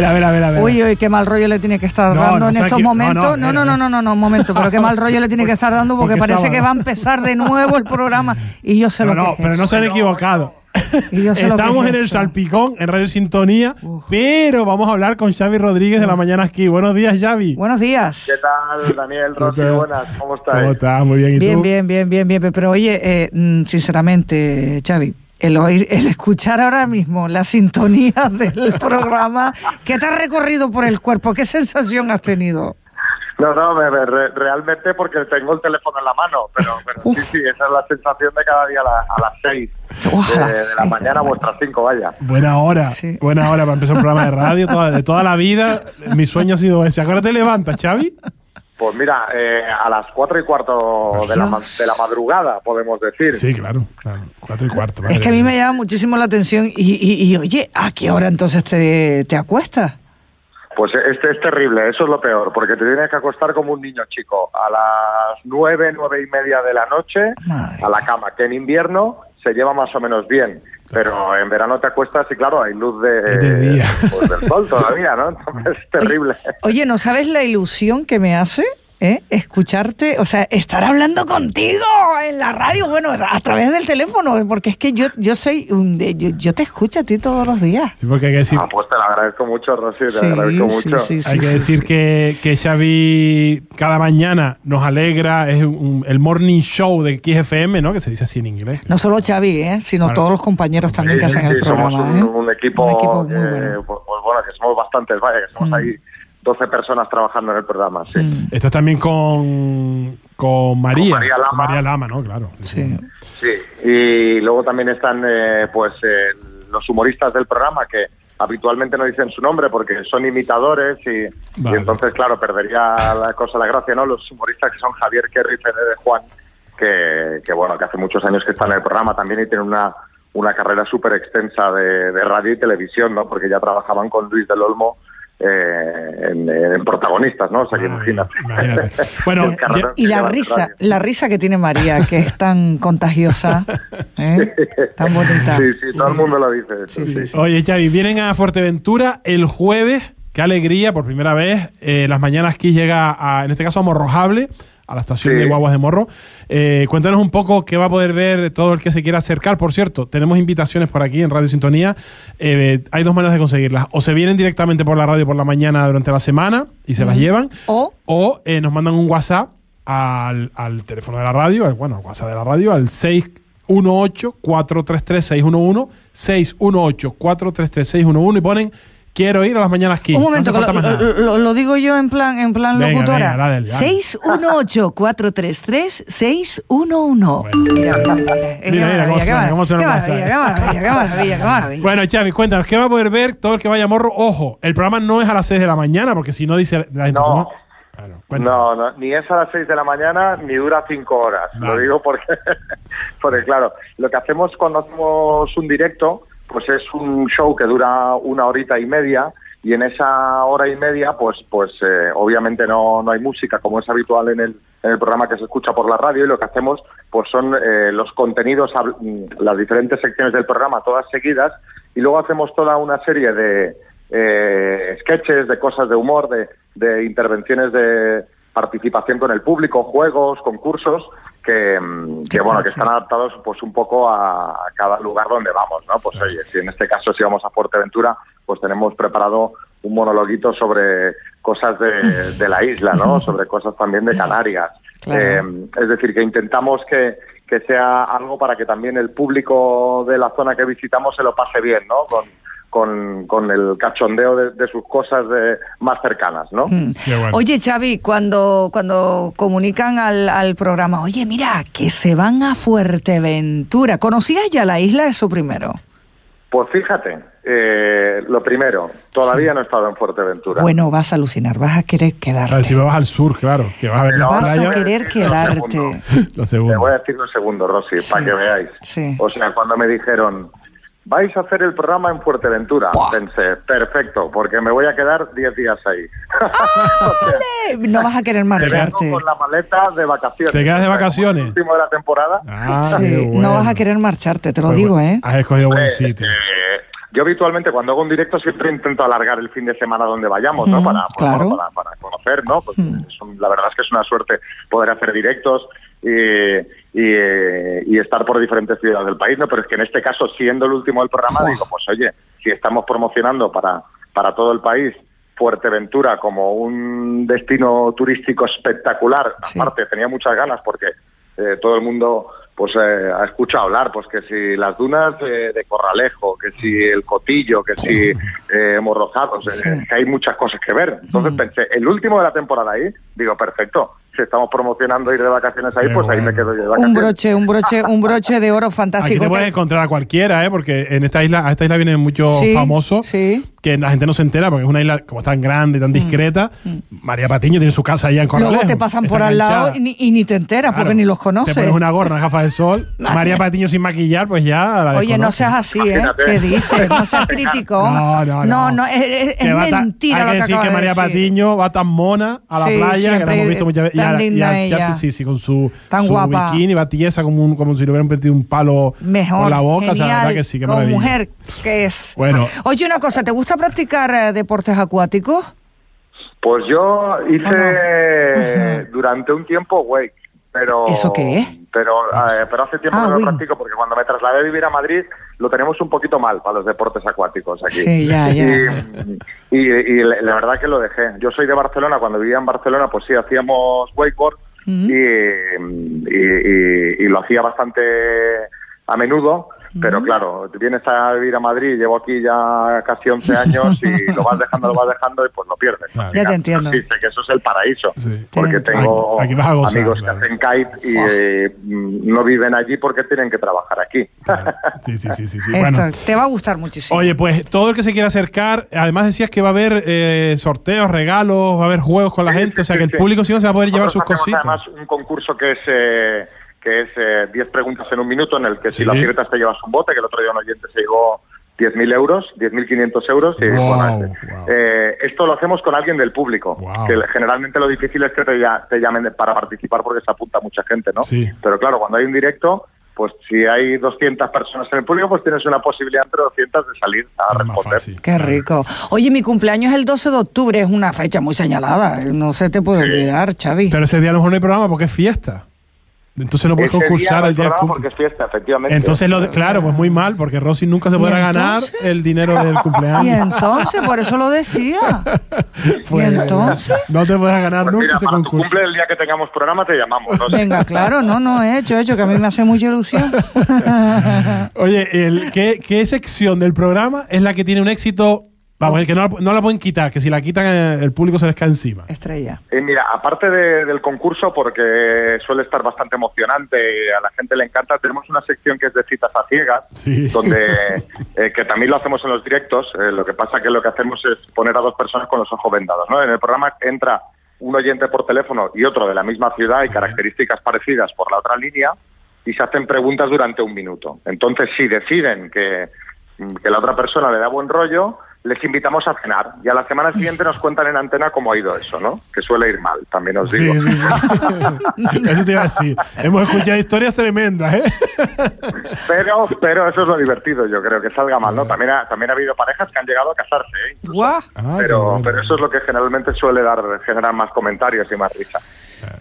ver, a ver, a ver, a ver. Uy, uy, qué mal rollo le tiene que estar No, dando no en se estos momentos. no, No, no, eh, no, no, no, no, un momento, pero qué mal rollo le tiene que estar dando porque, Porque parece sábado. que va a empezar de nuevo el programa y yo sé no, lo no, que pero es. no se han equivocado. Y yo sé lo que Estamos es en el eso. Salpicón, en Radio Sintonía, pero vamos a hablar con Xavi Rodríguez de la mañana aquí. Buenos días, Xavi. Buenos días. ¿Qué tal, Daniel, tal? Buenas, ¿cómo estáis? ¿Cómo estás? Muy bien. ¿Y Bien, tú? bien, bien, bien, bien. Pero oye, eh, mm, sinceramente, Xavi, el oír, el escuchar ahora mismo la sintonía del programa, ¿qué te ha recorrido por el cuerpo? ¿Qué sensación has tenido? No, no, me- me- re- realmente porque tengo el teléfono en la mano, pero, pero sí, sí, esa es la sensación de cada día a, la- a las 6 Uf, de, la seis mañana a vuestras 5, vaya. Buena hora, Sí. buena hora para empezar un programa de radio. Toda, de toda la vida, mi sueño ha sido ese. ¿A qué hora te levantas, Xavi? Pues mira, eh, a las 4 y cuarto de la, de la madrugada, podemos decir. Sí, claro, claro. Cuatro y cuarto. Es que a mí me llama muchísimo la atención y, y- y, oye, ¿a qué hora entonces te, te acuestas? Pues este es terrible, eso es lo peor, porque te tienes que acostar como un niño chico a las 9, 9 y media de la noche Madre a la cama, que en invierno se lleva más o menos bien, pero en verano te acuestas y claro, hay luz de, día. pues, del sol todavía, ¿no? Entonces es terrible. Oye, ¿no sabes la ilusión que me hace? ¿Eh? Escucharte, o sea, estar hablando contigo en la radio, bueno, a través del teléfono, porque es que yo, yo soy, un- de- yo, yo te escucho a ti todos los días. Sí, porque hay que decir, Ah, pues te lo agradezco mucho, Rosy, te Sí, lo agradezco sí, mucho. sí, sí. hay que decir que, que Xavi cada mañana nos alegra, es un- el morning show de XFM, ¿no? Que se dice así en inglés. No solo Xavi, ¿eh? sino Claro. todos los compañeros también que Sí, hacen el sí, somos programa. un, ¿eh? un equipo, Un equipo muy bueno. pues, pues, bueno, que somos bastantes, vaya, que somos Mm. ahí 12 personas trabajando en el programa, sí. Mm, Estás también con, con María. Con María Lama. Con María Lama, ¿no? Claro. sí. Sí, y luego también están eh, pues eh, los humoristas del programa que habitualmente no dicen su nombre porque son imitadores y, entonces claro perdería la cosa la gracia, ¿no? Los humoristas que son Javier Kerry y Fede de Juan que, que, bueno que hace muchos años que están en el programa también y tienen una una carrera súper extensa de, de radio y televisión, ¿no? Porque ya trabajaban con Luis del Olmo eh, en, en protagonistas, ¿no? O sea que Ah, imagínate. imagínate. Bueno, Y la risa, la risa que tiene María, que es tan contagiosa, ¿eh? tan bonita. Sí, sí, todo el mundo lo dice. eso, Sí, sí, sí. Oye, Xavi, vienen a Fuerteventura el jueves. Qué alegría, por primera vez. Eh, las mañanas aquí llega, a, en este caso, a Morrojable, a la estación Sí. de Guaguas de Morro. Eh, cuéntanos un poco qué va a poder ver todo el que se quiera acercar. Por cierto, tenemos invitaciones por aquí en Radio Sintonía. Eh, hay dos maneras de conseguirlas. O se vienen directamente por la radio por la mañana durante la semana y se las llevan. O O eh, nos mandan un WhatsApp al, al teléfono de la radio, al, bueno, al WhatsApp de la radio, al 618-433-611, 618-433-611 y ponen quiero ir a las mañanas aquí. un momento, No lo, digo yo en plan, en plan Venga, locutora. venga, dale, dale. 618-433-611. Bueno. Mira, mira, qué Mira, mira, cómo maravilla, qué maravilla, qué WhatsApp. maravilla, qué maravilla, qué maravilla. Bueno, Xavi, cuéntanos, ¿qué va a poder ver todo el que vaya a Morro? Ojo, el programa no es a las 6 de la mañana, porque si no dice la gente, No. No, no, ni es a las 6 de la mañana ni dura 5 horas. Vale. Lo digo porque, porque, claro, lo que hacemos cuando hacemos un directo, pues es un show que dura una horita y media y en esa hora y media, pues, pues eh, obviamente no, no hay música como es habitual en el, en el programa que se escucha por la radio y lo que hacemos pues son eh, los contenidos, mm, las diferentes secciones del programa, todas seguidas y luego hacemos toda una serie de eh, sketches, de cosas de humor, de, de intervenciones de participación con el público, juegos, concursos, que, mm, que, bueno, que están adaptados pues un poco a, a cada lugar donde vamos, ¿no? Pues oye, si en este caso si vamos a Fuerteventura, pues tenemos preparado un monologuito sobre cosas de, de la isla, ¿no? Sobre cosas también de Canarias. Claro. Eh, es decir, que intentamos que, que sea algo para que también el público de la zona que visitamos se lo pase bien, ¿no? Con, con, con el cachondeo de, de sus cosas de- más cercanas, ¿no? Mm. Bueno. Oye, Xavi, cuando, cuando comunican al, al programa, oye, mira, que se van a Fuerteventura, ¿conocías ya la isla eso primero? Pues fíjate, eh, lo primero, todavía no he estado en Fuerteventura. Bueno, vas a alucinar, vas a querer A quedarte. ver, si me vas al sur, claro, que vas a ver la No, vas playa. a querer Lo quedarte. segundo. Lo Te segundo. voy a decir un segundo, Rosy, Sí. para que veáis. Sí. O sea, cuando me dijeron, vais a hacer el programa en Fuerteventura. Buah. Pensé, perfecto, porque me voy a quedar 10 días ahí. Eh, No vas a querer marcharte. con la maleta de vacaciones. ¿Te quedas de vacaciones? el último de la temporada. Ah, Sí, no vas a querer marcharte, te lo Pues, digo, ¿eh? Has escogido buen sitio. eh, yo habitualmente cuando hago un directo siempre intento alargar el fin de semana donde vayamos, ¿no? Para, pues, claro. bueno, para, para conocer, ¿no? Pues, la verdad es que es una suerte poder hacer directos y, y, eh, y estar por diferentes ciudades del país, ¿no? Pero es que en este caso, siendo el último del programa, digo, pues oye, si estamos promocionando para, para todo el país Fuerteventura como un destino turístico espectacular, Sí. aparte tenía muchas ganas porque eh, todo el mundo pues eh, ha escuchado hablar, pues que si las dunas de, de Corralejo, que si el Cotillo, que si eh, Morrozados, Sí. que hay muchas cosas que ver. Entonces Mm. pensé, el último de la temporada ahí, digo, perfecto, si estamos promocionando ir de vacaciones ahí, Qué pues ahí me quedo yo de Un vacaciones. broche, un broche, un broche de oro Aquí fantástico. te puedes encontrar a cualquiera, ¿eh? Porque en esta isla, a esta isla vienen muchos Sí, famosos sí. Que la gente no se entera porque es una isla como tan grande y tan discreta. María Patiño tiene su casa allá en Corralejo. Mm. Luego te pasan por al lado y ni, y ni te enteras porque Claro. ni los Te conoces. pones una gorra, una gafa de sol. María Patiño sin maquillar, pues ya la Oye, no seas así, ¿eh? ¿Qué dices? No seas crítico. No, no, no. No, no, es, es- Que tan- mentira hay lo que que decir acabas que de María decir. Patiño va tan mona a la Sí, playa que la hemos visto muchas veces. tan y linda ahora- y ella. sí, sí, sí, con su, Tan su guapa. bikini, va tiesa como, un- como si le hubieran metido un palo Mejor, por la boca. o sea, la genial, verdad que sí, maravilla. mujer que es. Bueno. Oye, una cosa, ¿te gusta practicar eh, deportes acuáticos? Pues yo hice Ah, durante un tiempo wake, pero ¿Eso qué es? Pero, eh, pero hace tiempo Ah, que no lo practico porque cuando me trasladé a vivir a Madrid lo tenemos un poquito mal para los deportes acuáticos aquí. Sí, ya, ya. Y, y- y la verdad que lo dejé. Yo soy de Barcelona, cuando vivía en Barcelona pues sí hacíamos wakeboard y- y lo hacía bastante a menudo. Pero claro, vienes a vivir a Madrid, llevo aquí ya casi 11 años y lo vas dejando, lo vas dejando y pues lo pierdes. Claro. Ya te entiendo. Que eso es el paraíso. Sí. Porque Te tengo Aquí gozar, amigos claro. que hacen kite y eh, mm, no viven allí porque tienen que trabajar aquí. Claro. Sí, sí, sí, sí. sí. Esto Bueno, te va a gustar muchísimo. Oye, pues todo el que se quiera acercar, además decías que va a haber eh, sorteos, regalos, va a haber juegos con la Sí, gente, sí, o sea sí, que el público sí se va a poder llevar sus cositas. Además, un concurso que es eh, que es eh, 10 preguntas en un minuto, en el que Sí. si lo aciertas te llevas un bote, que el otro día un oyente se llevó 10.000 euros, 10.500 euros. Y, Wow, bueno, este- wow. eh, esto lo hacemos con alguien del público, Wow. que generalmente lo difícil es que te, llamen para participar porque se apunta mucha gente, ¿no? Sí. Pero claro, cuando hay un directo, pues si hay 200 personas en el público, pues tienes una posibilidad entre 200 de salir a responder. Qué rico. Oye, mi cumpleaños es el 12 de octubre, es una fecha muy señalada. No se te puede olvidar, Xavi. Pero ese día a lo mejor no hay programa porque es fiesta. Entonces no puedes Ese concursar el día porque es fiesta, efectivamente. Entonces, lo de- claro, pues muy mal, porque Rosy nunca se ¿Y podrá ganar el dinero del cumpleaños. Y entonces, por eso lo decía. Pues, ¿Y entonces? No te podrás ganar Pues nunca mira, ese para tu concurso. cumple, el día que tengamos programa, te llamamos. ¿no? Venga, claro, no, no, he hecho, he hecho, que a mí me hace mucha ilusión. Oye, el, ¿qué, qué sección del programa es la que tiene un éxito? Vamos, que no, la- no la pueden quitar, que si la quitan eh, el público se les cae encima. Estrella. Eh, mira, aparte de- del concurso, porque suele estar bastante emocionante y a la gente le encanta, tenemos una sección que es de citas a ciegas, Sí. donde eh, que también lo hacemos en los directos. eh, lo que pasa que lo que hacemos es poner a dos personas con los ojos vendados. ¿no? En el programa entra un oyente por teléfono y otro de la misma ciudad y características parecidas por la otra línea y se hacen preguntas durante un minuto. Entonces, si deciden que, que la otra persona le da buen rollo, les invitamos a cenar y a la semana siguiente nos cuentan en antena cómo ha ido eso, ¿no? Que suele ir mal, también os digo. Sí, sí, sí. Eso te iba a decir. Hemos escuchado historias tremendas, ¿eh? Pero, pero eso es lo divertido, yo creo, que salga mal, ¿no? También ha, también ha habido parejas que han llegado a casarse, ¿eh? Incluso. Ah, pero, pero eso es lo que generalmente suele dar, generar más comentarios y más risa.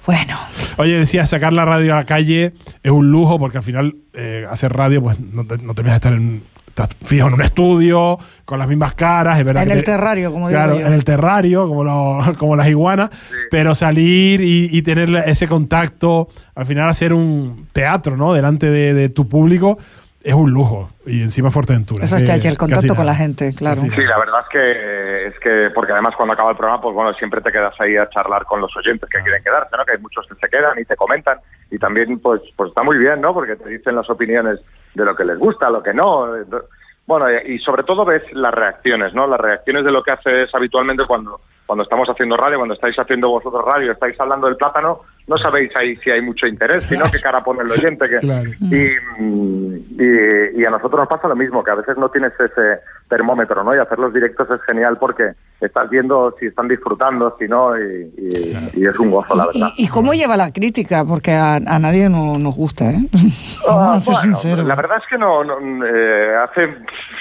Bueno, Oye, decía, sacar la radio a la calle es un lujo porque al final eh, hacer radio, pues no te, no te vas a estar en, estás fijo en un estudio, con las mismas caras, es verdad. En que el te- terrario, como digo Claro, yo. en el terrario, como, lo- como las iguanas, pero salir y, y tener ese contacto, al final hacer un teatro, ¿no? Delante de, de tu público, es un lujo. Y encima Fuerteventura. eso es chachi, el contacto con la gente, claro. Sí, la verdad es que, es que, porque además cuando acaba el programa, pues bueno, siempre te quedas ahí a charlar con los oyentes que quieren quedarse, ¿no? Que hay muchos que se quedan y te comentan. Y también, pues, pues está muy bien, ¿no? Porque te dicen las opiniones de lo que les gusta, lo que no. Bueno, y sobre todo ves las reacciones, ¿no? Las reacciones de lo que haces habitualmente cuando, cuando estamos haciendo radio, cuando estáis haciendo vosotros radio, estáis hablando del plátano, no sabéis ahí si hay mucho interés, sino qué cara pone el oyente. Que, Claro. y, y- y a nosotros nos pasa lo mismo, que a veces no tienes ese termómetro, ¿no? Y hacer los directos es genial porque estás viendo si están disfrutando, si no, y, y- y es un gozo, la ¿Y, verdad. y- y cómo lleva la crítica? Porque a, a nadie no, nos gusta, ¿eh? Ah, bueno, la verdad es que no, no, eh, hace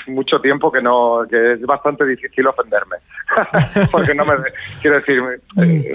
mucho tiempo que no que es bastante difícil ofenderme porque no me quiero decir eh,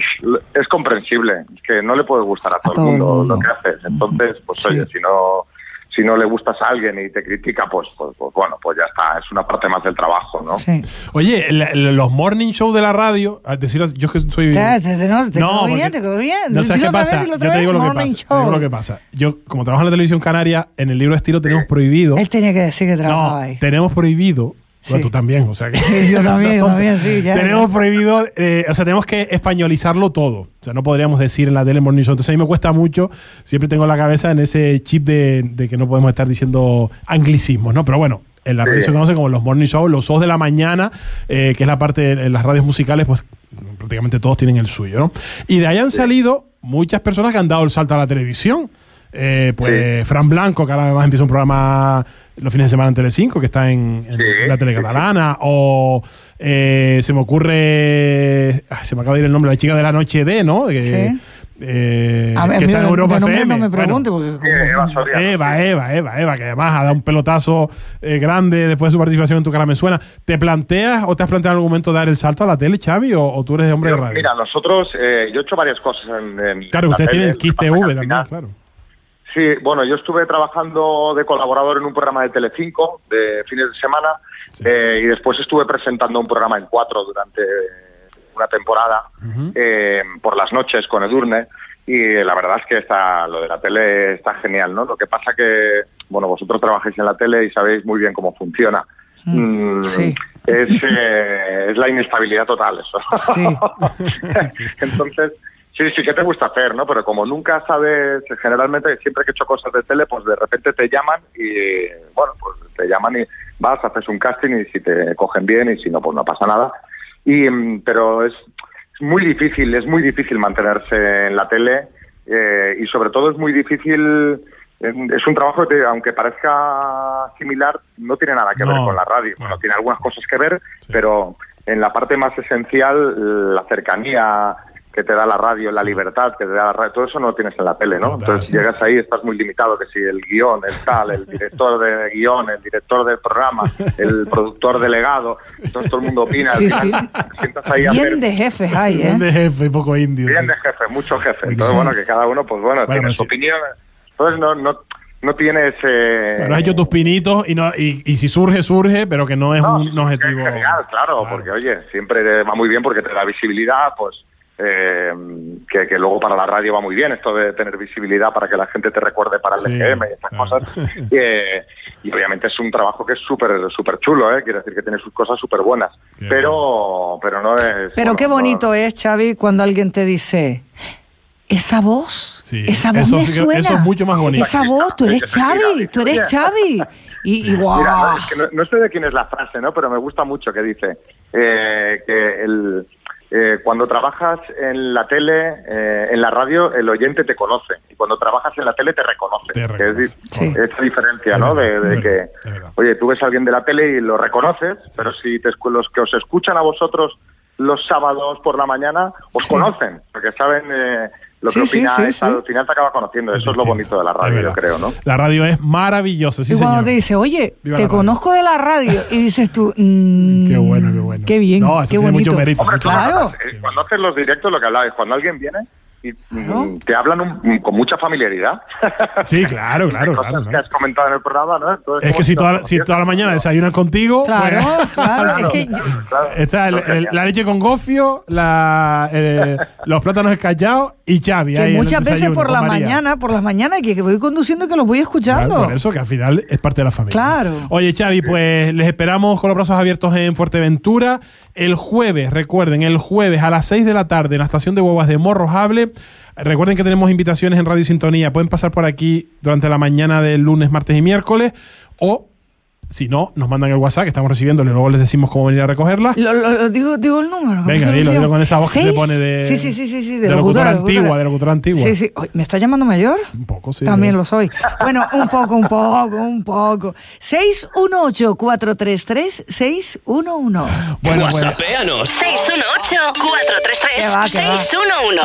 es comprensible es que no le puede gustar a todo, todo el el mundo, mundo. lo que haces entonces pues Sí. oye si no si no le gustas a alguien y te critica pues, pues pues bueno pues ya está es una parte más del trabajo no Sí. Oye, el- el- los morning show de la radio, a decir, yo que soy... Ya, te- te- no, te quedó porque- bien, te quedó bien. No sabes qué vez, pasa. Yo te digo lo que pasa. te digo lo que pasa. Yo, como trabajo en la televisión canaria, en el libro de estilo tenemos prohibido. Él tenía que decir que trabajaba No, ahí. tenemos prohibido. Sí. Tú también, o sea que. Sí, yo también, yo también, sí, ya, tenemos ya. prohibido, eh, o sea, tenemos que españolizarlo todo. O sea, no podríamos decir en la tele morning show. Entonces a mí me cuesta mucho. Siempre tengo la cabeza en ese chip de, de que no podemos estar diciendo anglicismos, ¿no? Pero bueno. En la radio se conoce como los morning show, los shows de la mañana, eh, que es la parte en las radios musicales, pues prácticamente todos tienen el suyo, ¿no? Y de ahí han salido muchas personas que han dado el salto a la televisión. Eh, pues Fran Blanco, que ahora además empieza un programa los fines de semana en Telecinco, que está en, en Sí, la tele sí. catalana, o eh, se me ocurre, ay, se me acaba de ir el nombre, la chica de la noche de, ¿no? Que, Sí. eh, A ver, que está en Europa FM. no me Bueno, pregunte, porque Eva Soriano, Eva. Eva, Eva, Eva, que además ha dado un pelotazo eh, grande después de su participación en Tu cara me suena. ¿Te planteas o te has planteado en algún momento dar el salto a la tele, Xavi, o, o tú eres de hombre Yo- de radio? mira nosotros eh, yo he hecho varias cosas en, en claro, la ustedes tienen Kiss TV también, claro. Sí, bueno, yo estuve trabajando de colaborador en un programa de Telecinco de fines de semana Sí. eh, y después estuve presentando un programa en cuatro durante una temporada eh, por las noches con Edurne y la verdad es que está, lo de la tele está genial, ¿no? Lo que pasa que, bueno, vosotros trabajáis en la tele y sabéis muy bien cómo funciona. Mm, Mm, sí. es, eh, es la inestabilidad total eso. Sí. Entonces, sí, sí que te gusta hacer, ¿no? Pero como nunca sabes, generalmente siempre que he hecho cosas de tele, pues de repente te llaman y, bueno, pues te llaman y vas, haces un casting y si te cogen bien y si no, pues no pasa nada. Y, mm, pero es, muy difícil, es muy difícil mantenerse en la tele eh, y sobre todo es muy difícil, eh, es un trabajo que aunque parezca similar, no tiene nada que ver con la radio. no. Bueno, tiene algunas cosas que ver, Sí. pero en la parte más esencial, la cercanía que te da la radio, la libertad que te da la radio, todo eso no lo tienes en la tele, ¿no? Entonces llegas ahí, estás muy limitado, que si el guion, el tal, el director de guion, el director del programa, el productor delegado, entonces todo el mundo opina, Sí, sientas ahí a Bien de jefes hay, ¿eh? Bien de jefe y poco indio. bien sí. de jefe, mucho jefe. Entonces, bueno, que cada uno, pues bueno, Bueno, tiene su sí. opinión. Entonces no, no, no tienes... Eh, Pero has hecho tus pinitos y, no, y, y si surge, surge, pero que no es No, un es objetivo. claro, porque oye, siempre va muy bien porque te da visibilidad, pues eh, que, que luego para la radio va muy bien esto de tener visibilidad para que la gente te recuerde para el Sí, EGM y estas claro. cosas. Y, eh, y obviamente es un trabajo que es súper súper chulo, ¿eh? quiere decir que tiene sus cosas súper buenas, pero pero no es... Pero bueno, qué no- bonito es, Xavi, cuando alguien te dice, esa voz, Sí, esa voz eso me suena. eso es mucho más bonito. Esa voz, tú eres Xavi, tú eres. Xavi. Y, y guau. Mira, no, es que no, no sé de quién es la frase, ¿no? Pero me gusta mucho que dice eh, que el, eh, cuando trabajas en la tele, eh, en la radio, el oyente te conoce. Y cuando trabajas en la tele te reconoce. Te Que reconoce. es Sí. esa diferencia, ¿no? De, que, oye, tú ves a alguien de la tele y lo reconoces, pero si te, los que os escuchan a vosotros los sábados por la mañana, os Sí. conocen, porque saben eh, lo que Sí, sí, opináis, sí, sí. al final te acaba conociendo. Eso es lo bonito de la radio, yo creo, ¿no? La radio es maravillosa, sí, y cuando señor. te dice, oye, Viva te conozco de la radio, y dices tú, mm, Qué bueno, qué bueno. Qué bien, No, eso qué tiene bonito. mucho mérito. Hombre, mucho Claro. cuando haces los directos lo que hablabais, cuando alguien viene y te hablan un- con mucha familiaridad. Sí, claro, claro, Cosas claro, que claro. has comentado en el programa, ¿no? Entonces, Es que si toda, si toda la mañana desayunan contigo, Claro, pues- claro, es que yo- claro. está el- el- la leche con gofio, la, eh, los plátanos escallados y Xavi. que ahí muchas veces por la María. mañana, por las mañanas, que, que voy conduciendo que los voy escuchando. Claro, por eso que al final es parte de la familia. Claro. Oye, Xavi, pues les esperamos con los brazos abiertos en Fuerteventura. El jueves, recuerden, el jueves a las 6 de la tarde en la estación de huevas de Morrojable. Recuerden que tenemos invitaciones en Radio Sintonía. Pueden pasar por aquí durante la mañana del lunes, martes y miércoles. O Si no, nos mandan el WhatsApp que estamos recibiendo y luego les decimos cómo venir a recogerla. Lo, lo- lo digo, digo el número. Venga, ¿cómo se dilo, dilo con esa voz que se pone de- Sí, sí, sí, sí, sí, de locutora antigua, locutora. de locutora antigua. Sí, sí. ¿Me está llamando mayor? Un poco, sí. También lo soy. Bueno, un poco, un poco, un poco. 618-433-611. Bueno, bueno. WhatsAppeanos. 618-433-611. Que va, que va.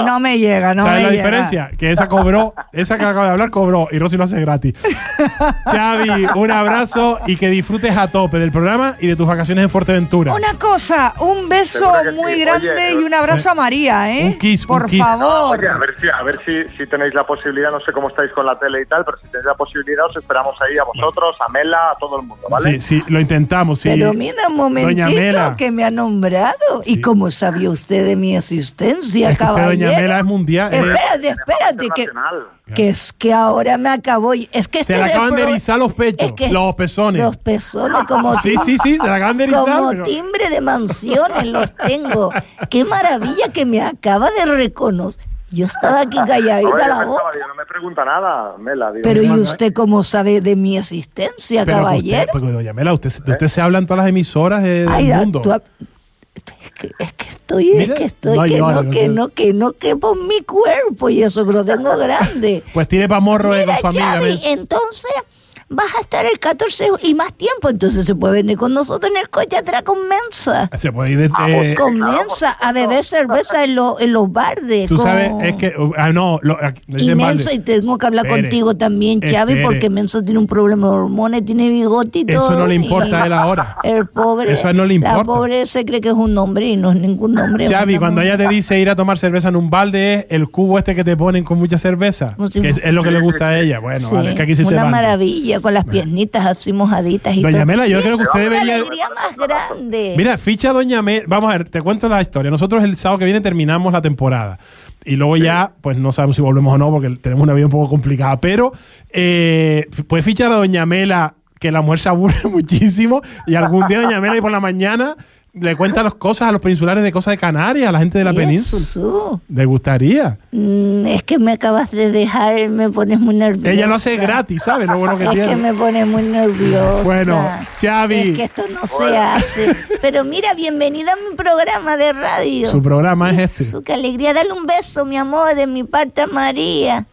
No me llega, no ¿Sabes me la llega. diferencia? Que esa cobró, esa que acaba de hablar cobró y Rosy lo hace gratis. Xavi, un abrazo y que disfrutes a tope del programa y de tus vacaciones en Fuerteventura. Una cosa, un beso Seguro que muy sí. grande Oye, y un abrazo a María, ¿eh? un kiss, un Por kiss. favor. Oye, a ver si, a ver si, si tenéis la posibilidad, no sé cómo estáis con la tele y tal, pero si tenéis la posibilidad os esperamos ahí a vosotros, a Mela, a todo el mundo, ¿vale? Sí, sí, lo intentamos. Sí. Pero mira un Doña momentito Mela. que me ha nombrado. ¿Y cómo sabía usted de mi existencia, Es que caballero? Doña Mela, es mundial. eh. Espérate, espérate, que. Que es que ahora me acabo. Es que Se este le acaban de erizar los pechos, es que los pezones. Los pezones como Sí, sí, sí, se le acaban de erizar. Como pero- timbre de mansiones los tengo. Qué maravilla que me acaba de reconocer. Yo estaba aquí calladita yo la boca. digo, no me pregunta nada, Mela. Digo, Pero ¿y manda, usted cómo sabe de mi existencia, Pero que usted, caballero? porque, doña Mela, usted, de usted se habla en todas las emisoras del Ay, mundo. tú- es, que, es que estoy, Mira, es que estoy, no que no, no que no, que no quepo en mi cuerpo y eso que lo tengo grande. Pues tire pa' morro eh, Mira, amiga. Xavi, ¿ves? entonces vas a estar el 14 y más tiempo, entonces se puede venir con nosotros en el coche atrás con Mensa. Se puede ir de, Ah, eh, pues, Con Mensa a beber cerveza en, los en los bardes. Tú sabes, es que. uh, Ah, no, lo, aquí- Y. Mensa, y tengo que hablar Espere, contigo también, Xavi, espere. porque Mensa tiene un problema de hormonas, tiene bigote y todo. Eso no le importa a él ahora. El pobre. Eso no le La importa. pobre se cree que es un nombre y no es ningún nombre. es Xavi, una cuando ella te dice ir a tomar cerveza en un balde, es el cubo este que te ponen con mucha cerveza. Que es, es lo que le gusta a ella. Bueno, Sí, vale, que aquí sí se una maravilla, con las piernitas así mojaditas y Doña todo. Mela, yo creo que usted debería- alegría más grande. Mira, ficha Doña Mela. Vamos a ver, te cuento la historia. Nosotros el sábado que viene terminamos la temporada. Y luego ya, pues no sabemos si volvemos o no, porque tenemos una vida un poco complicada. Pero, eh, puedes fichar a Doña Mela, que la mujer se aburre muchísimo. Y algún día Doña Mela y por la mañana le cuenta las cosas a los peninsulares de cosas de Canarias, a la gente de la península. ¿Le gustaría? Mm, es que me acabas de dejar, me pones muy nerviosa. Ella lo hace gratis, ¿sabes? Lo bueno que es tiene. que me pone muy nerviosa. Bueno, Xavi. Es que esto no se hace. Pero mira, bienvenida a mi programa de radio. Su programa es este. Su, qué alegría. Dale un beso, mi amor, de mi parte a María.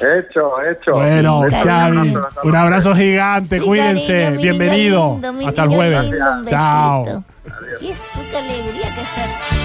Hecho, hecho. Bueno, Sí, Xavi, un abrazo gigante, Sí, cuídense, cariño, bienvenido. lindo, Hasta el jueves. lindo, un Chao. besito. Y eso, qué alegría que.